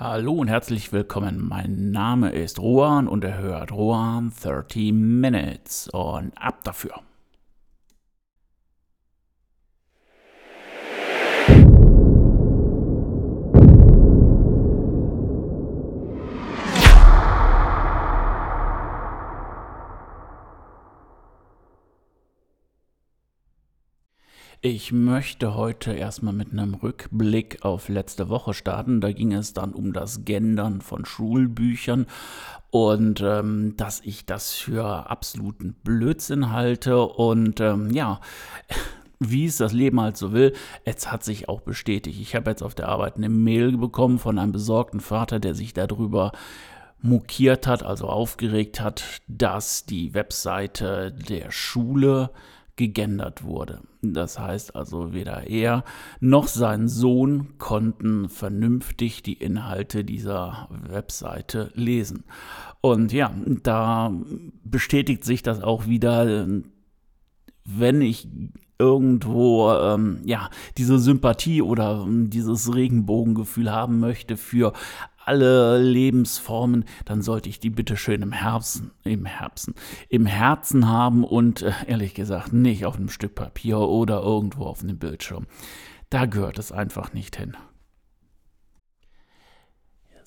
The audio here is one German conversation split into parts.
Hallo und herzlich willkommen. Mein Name ist Rohan und er hört Rohan 30 Minutes und ab dafür. Ich möchte heute erstmal mit einem Rückblick auf letzte Woche starten. Da ging es dann um das Gendern von Schulbüchern und ähm, dass ich das für absoluten Blödsinn halte und ähm, ja, wie es das Leben halt so will, es hat sich auch bestätigt. Ich habe jetzt auf der Arbeit eine Mail bekommen von einem besorgten Vater, der sich darüber mokiert hat, also aufgeregt hat, dass die Webseite der Schule gegendert wurde. Das heißt also, weder er noch sein Sohn konnten vernünftig die Inhalte dieser Webseite lesen. Und ja, da bestätigt sich das auch wieder, wenn ich irgendwo ähm, ja diese Sympathie oder ähm, dieses Regenbogengefühl haben möchte für alle Lebensformen, dann sollte ich die bitte schön im Herzen, im Herzen, im Herzen haben und äh, ehrlich gesagt nicht auf einem Stück Papier oder irgendwo auf einem Bildschirm. Da gehört es einfach nicht hin.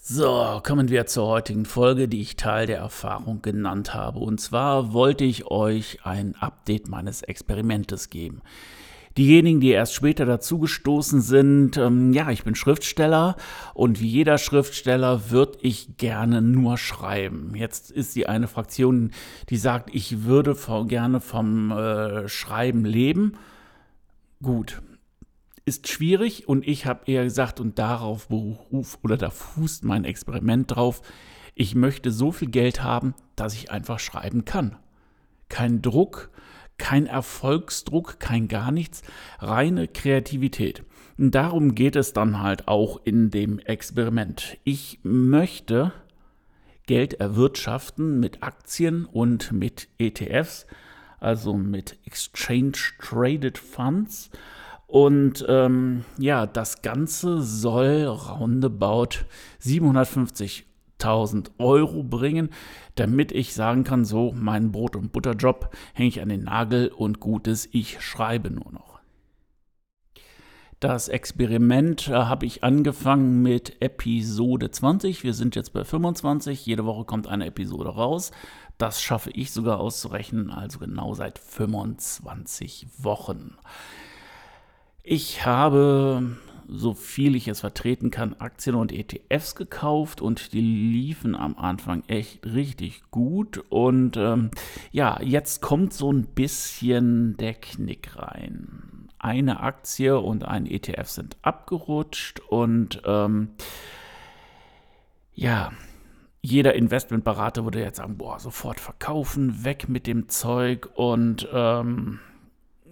So, kommen wir zur heutigen Folge, die ich Teil der Erfahrung genannt habe. Und zwar wollte ich euch ein Update meines Experimentes geben. Diejenigen, die erst später dazugestoßen sind, ähm, ja, ich bin Schriftsteller und wie jeder Schriftsteller würde ich gerne nur schreiben. Jetzt ist die eine Fraktion, die sagt, ich würde gerne vom äh, Schreiben leben. Gut, ist schwierig und ich habe eher gesagt, und darauf beruf oder da fußt mein Experiment drauf, ich möchte so viel Geld haben, dass ich einfach schreiben kann. Kein Druck, kein Erfolgsdruck, kein gar nichts, reine Kreativität. Und darum geht es dann halt auch in dem Experiment. Ich möchte Geld erwirtschaften mit Aktien und mit ETFs, also mit Exchange Traded Funds. Und ähm, ja, das Ganze soll roundabout 750 1000 Euro bringen, damit ich sagen kann, so, mein Brot- und Butterjob hänge ich an den Nagel und gut ist, ich schreibe nur noch. Das Experiment äh, habe ich angefangen mit Episode 20. Wir sind jetzt bei 25. Jede Woche kommt eine Episode raus. Das schaffe ich sogar auszurechnen, also genau seit 25 Wochen. Ich habe so viel ich es vertreten kann, Aktien und ETFs gekauft und die liefen am Anfang echt richtig gut. Und ähm, ja, jetzt kommt so ein bisschen der Knick rein. Eine Aktie und ein ETF sind abgerutscht und ähm, ja, jeder Investmentberater würde jetzt sagen, boah, sofort verkaufen, weg mit dem Zeug und ähm,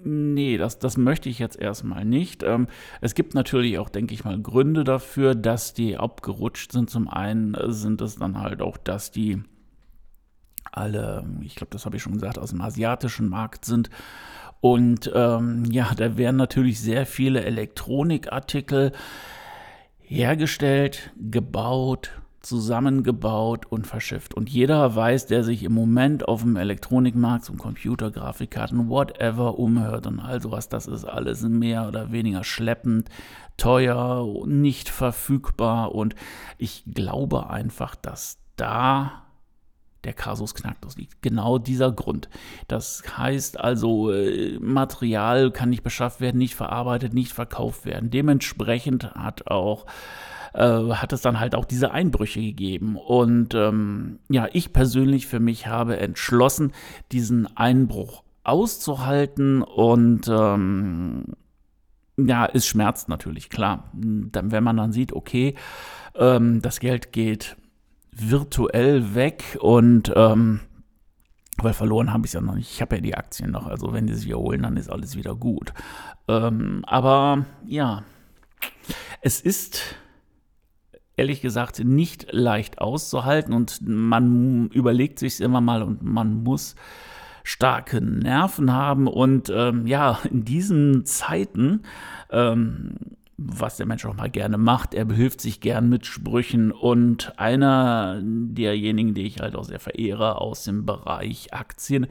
Nee, das, das möchte ich jetzt erstmal nicht. Ähm, es gibt natürlich auch, denke ich mal, Gründe dafür, dass die abgerutscht sind. Zum einen sind es dann halt auch, dass die alle, ich glaube, das habe ich schon gesagt, aus dem asiatischen Markt sind. Und ähm, ja, da werden natürlich sehr viele Elektronikartikel hergestellt, gebaut, zusammengebaut und verschifft. Und jeder weiß, der sich im Moment auf dem Elektronikmarkt, zum Computer, Grafikkarten, whatever umhört und all sowas, das ist alles mehr oder weniger schleppend, teuer, nicht verfügbar. Und ich glaube einfach, dass da der Kasus Knacktus liegt. Genau dieser Grund. Das heißt also, äh, Material kann nicht beschafft werden, nicht verarbeitet, nicht verkauft werden. Dementsprechend hat auch äh, hat es dann halt auch diese Einbrüche gegeben. Und ähm, ja, ich persönlich für mich habe entschlossen, diesen Einbruch auszuhalten und ähm, ja, es schmerzt natürlich, klar. Dann, wenn man dann sieht, okay, ähm, das Geld geht virtuell weg und ähm, weil verloren habe ich es ja noch nicht. Ich habe ja die Aktien noch. Also wenn die sich wiederholen, dann ist alles wieder gut. Ähm, aber ja, es ist ehrlich gesagt nicht leicht auszuhalten und man überlegt sich immer mal und man muss starke Nerven haben und ähm, ja, in diesen Zeiten ähm, was der Mensch auch mal gerne macht. Er behilft sich gern mit Sprüchen und einer derjenigen, die ich halt auch sehr verehre aus dem Bereich Aktien,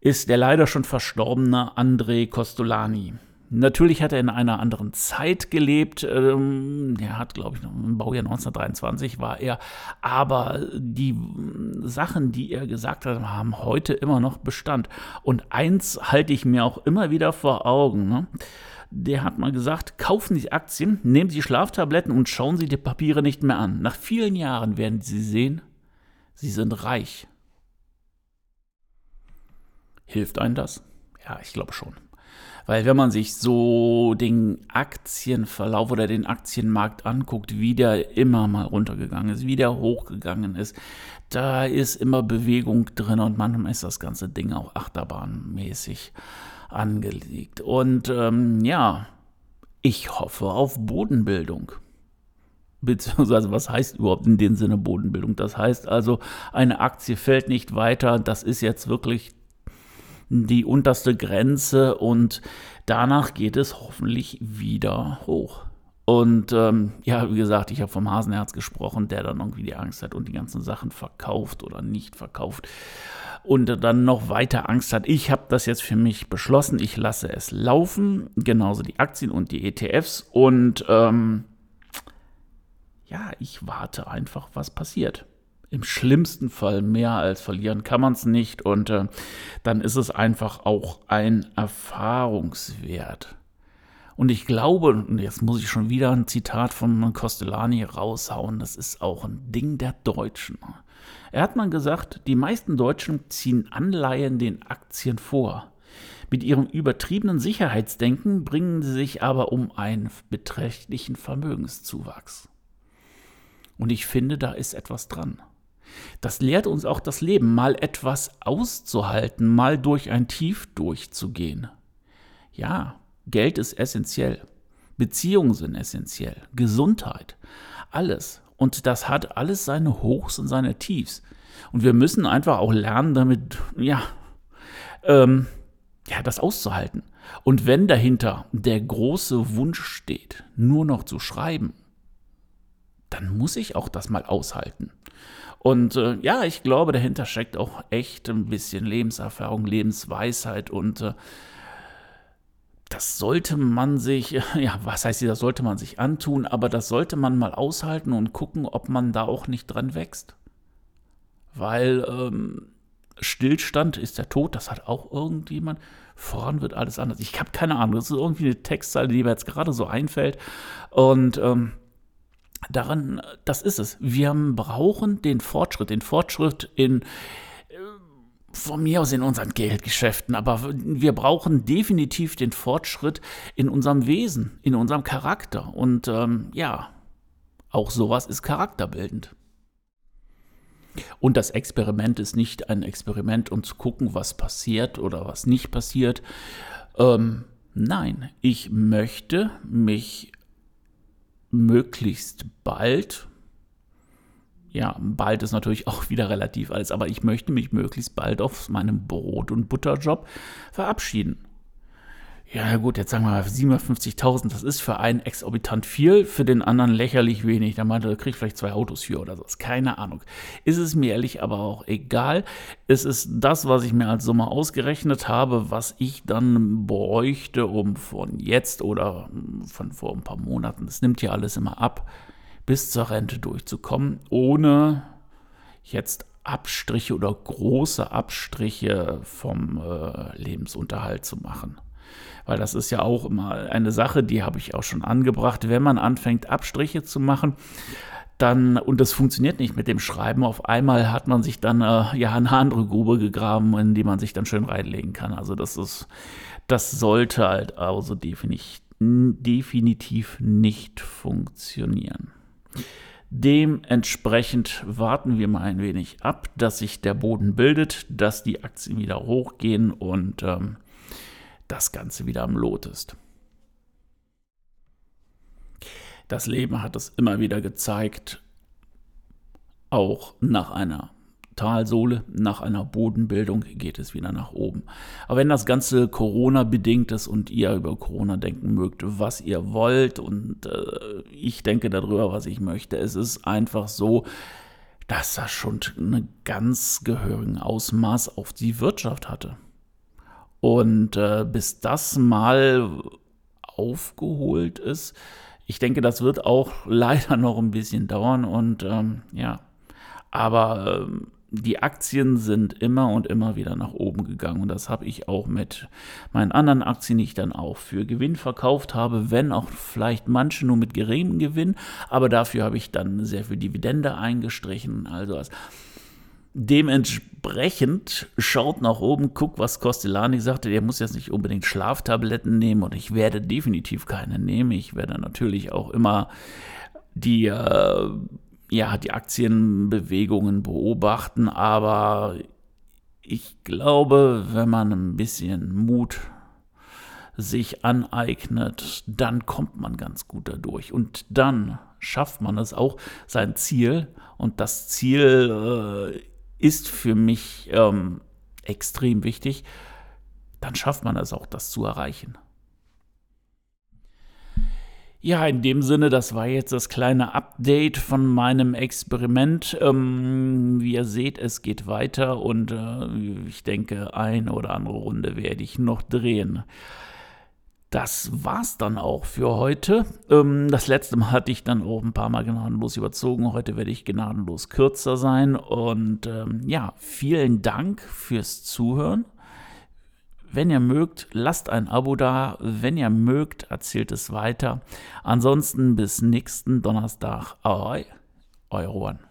ist der leider schon verstorbene André Costolani. Natürlich hat er in einer anderen Zeit gelebt. Ähm, er hat, glaube ich, im Baujahr 1923 war er. Aber die Sachen, die er gesagt hat, haben heute immer noch Bestand. Und eins halte ich mir auch immer wieder vor Augen. Ne? der hat mal gesagt, kaufen Sie Aktien, nehmen Sie Schlaftabletten und schauen Sie die Papiere nicht mehr an. Nach vielen Jahren werden Sie sehen, Sie sind reich. Hilft einem das? Ja, ich glaube schon. Weil wenn man sich so den Aktienverlauf oder den Aktienmarkt anguckt, wie der immer mal runtergegangen ist, wie der hochgegangen ist, da ist immer Bewegung drin und manchmal ist das ganze Ding auch achterbahnmäßig angelegt. Und ähm, ja, ich hoffe auf Bodenbildung. Beziehungsweise, was heißt überhaupt in dem Sinne Bodenbildung? Das heißt also, eine Aktie fällt nicht weiter. Das ist jetzt wirklich die unterste Grenze und danach geht es hoffentlich wieder hoch. Und ähm, ja, wie gesagt, ich habe vom Hasenherz gesprochen, der dann irgendwie die Angst hat und die ganzen Sachen verkauft oder nicht verkauft und dann noch weiter Angst hat. Ich habe das jetzt für mich beschlossen. Ich lasse es laufen, genauso die Aktien und die ETFs. Und ähm, ja, ich warte einfach, was passiert. Im schlimmsten Fall mehr als verlieren kann man es nicht. Und äh, dann ist es einfach auch ein Erfahrungswert. Und ich glaube, und jetzt muss ich schon wieder ein Zitat von Costellani raushauen, das ist auch ein Ding der Deutschen. Er hat mal gesagt, die meisten Deutschen ziehen Anleihen den Aktien vor. Mit ihrem übertriebenen Sicherheitsdenken bringen sie sich aber um einen beträchtlichen Vermögenszuwachs. Und ich finde, da ist etwas dran. Das lehrt uns auch das Leben, mal etwas auszuhalten, mal durch ein Tief durchzugehen. Ja, Geld ist essentiell. Beziehungen sind essentiell. Gesundheit. Alles. Und das hat alles seine Hochs und seine Tiefs. Und wir müssen einfach auch lernen, damit, ja, ähm, ja, das auszuhalten. Und wenn dahinter der große Wunsch steht, nur noch zu schreiben, dann muss ich auch das mal aushalten. Und äh, ja, ich glaube, dahinter steckt auch echt ein bisschen Lebenserfahrung, Lebensweisheit und äh, das sollte man sich, ja, was heißt das sollte man sich antun, aber das sollte man mal aushalten und gucken, ob man da auch nicht dran wächst. Weil ähm, Stillstand ist der Tod, das hat auch irgendjemand. Voran wird alles anders. Ich habe keine Ahnung, das ist irgendwie eine Textzeile, die mir jetzt gerade so einfällt. Und ähm, daran, das ist es. Wir brauchen den Fortschritt, den Fortschritt in von mir aus in unseren Geldgeschäften, aber wir brauchen definitiv den Fortschritt in unserem Wesen, in unserem Charakter. Und ähm, ja, auch sowas ist charakterbildend. Und das Experiment ist nicht ein Experiment, um zu gucken, was passiert oder was nicht passiert. Ähm, nein, ich möchte mich möglichst bald ja, bald ist natürlich auch wieder relativ alles, aber ich möchte mich möglichst bald auf meinem Brot- und Butterjob verabschieden. Ja, gut, jetzt sagen wir mal 750.000, das ist für einen exorbitant viel, für den anderen lächerlich wenig. Der meinte, er kriegt vielleicht zwei Autos für oder so. Keine Ahnung. Ist es mir ehrlich aber auch egal. Es ist das, was ich mir als Summe ausgerechnet habe, was ich dann bräuchte, um von jetzt oder von vor ein paar Monaten, das nimmt ja alles immer ab, bis zur Rente durchzukommen, ohne jetzt Abstriche oder große Abstriche vom äh, Lebensunterhalt zu machen. Weil das ist ja auch immer eine Sache, die habe ich auch schon angebracht. Wenn man anfängt, Abstriche zu machen, dann, und das funktioniert nicht mit dem Schreiben, auf einmal hat man sich dann äh, ja eine andere Grube gegraben, in die man sich dann schön reinlegen kann. Also das ist, das sollte halt also definitiv, definitiv nicht funktionieren. Dementsprechend warten wir mal ein wenig ab, dass sich der Boden bildet, dass die Aktien wieder hochgehen und ähm, das Ganze wieder am Lot ist. Das Leben hat es immer wieder gezeigt, auch nach einer Talsohle, nach einer Bodenbildung geht es wieder nach oben. Aber wenn das Ganze Corona bedingt ist und ihr über Corona denken mögt, was ihr wollt und äh, ich denke darüber, was ich möchte, es ist einfach so, dass das schon einen ganz gehörigen Ausmaß auf die Wirtschaft hatte. Und äh, bis das mal aufgeholt ist, ich denke, das wird auch leider noch ein bisschen dauern und ähm, ja, aber ähm, die Aktien sind immer und immer wieder nach oben gegangen. Und das habe ich auch mit meinen anderen Aktien, die ich dann auch für Gewinn verkauft habe, wenn auch vielleicht manche nur mit geringem Gewinn. Aber dafür habe ich dann sehr viel Dividende eingestrichen. Also dementsprechend schaut nach oben, guckt, was Costellani sagte. Der muss jetzt nicht unbedingt Schlaftabletten nehmen und ich werde definitiv keine nehmen. Ich werde natürlich auch immer die. Äh, ja, die Aktienbewegungen beobachten, aber ich glaube, wenn man ein bisschen Mut sich aneignet, dann kommt man ganz gut dadurch. Und dann schafft man es auch, sein Ziel. Und das Ziel äh, ist für mich ähm, extrem wichtig. Dann schafft man es auch, das zu erreichen. Ja, in dem Sinne, das war jetzt das kleine Update von meinem Experiment. Ähm, wie ihr seht, es geht weiter und äh, ich denke, eine oder andere Runde werde ich noch drehen. Das war's dann auch für heute. Ähm, das letzte Mal hatte ich dann auch ein paar Mal gnadenlos überzogen. Heute werde ich gnadenlos kürzer sein. Und ähm, ja, vielen Dank fürs Zuhören. Wenn ihr mögt, lasst ein Abo da. Wenn ihr mögt, erzählt es weiter. Ansonsten bis nächsten Donnerstag. Ahoi, euer Juan.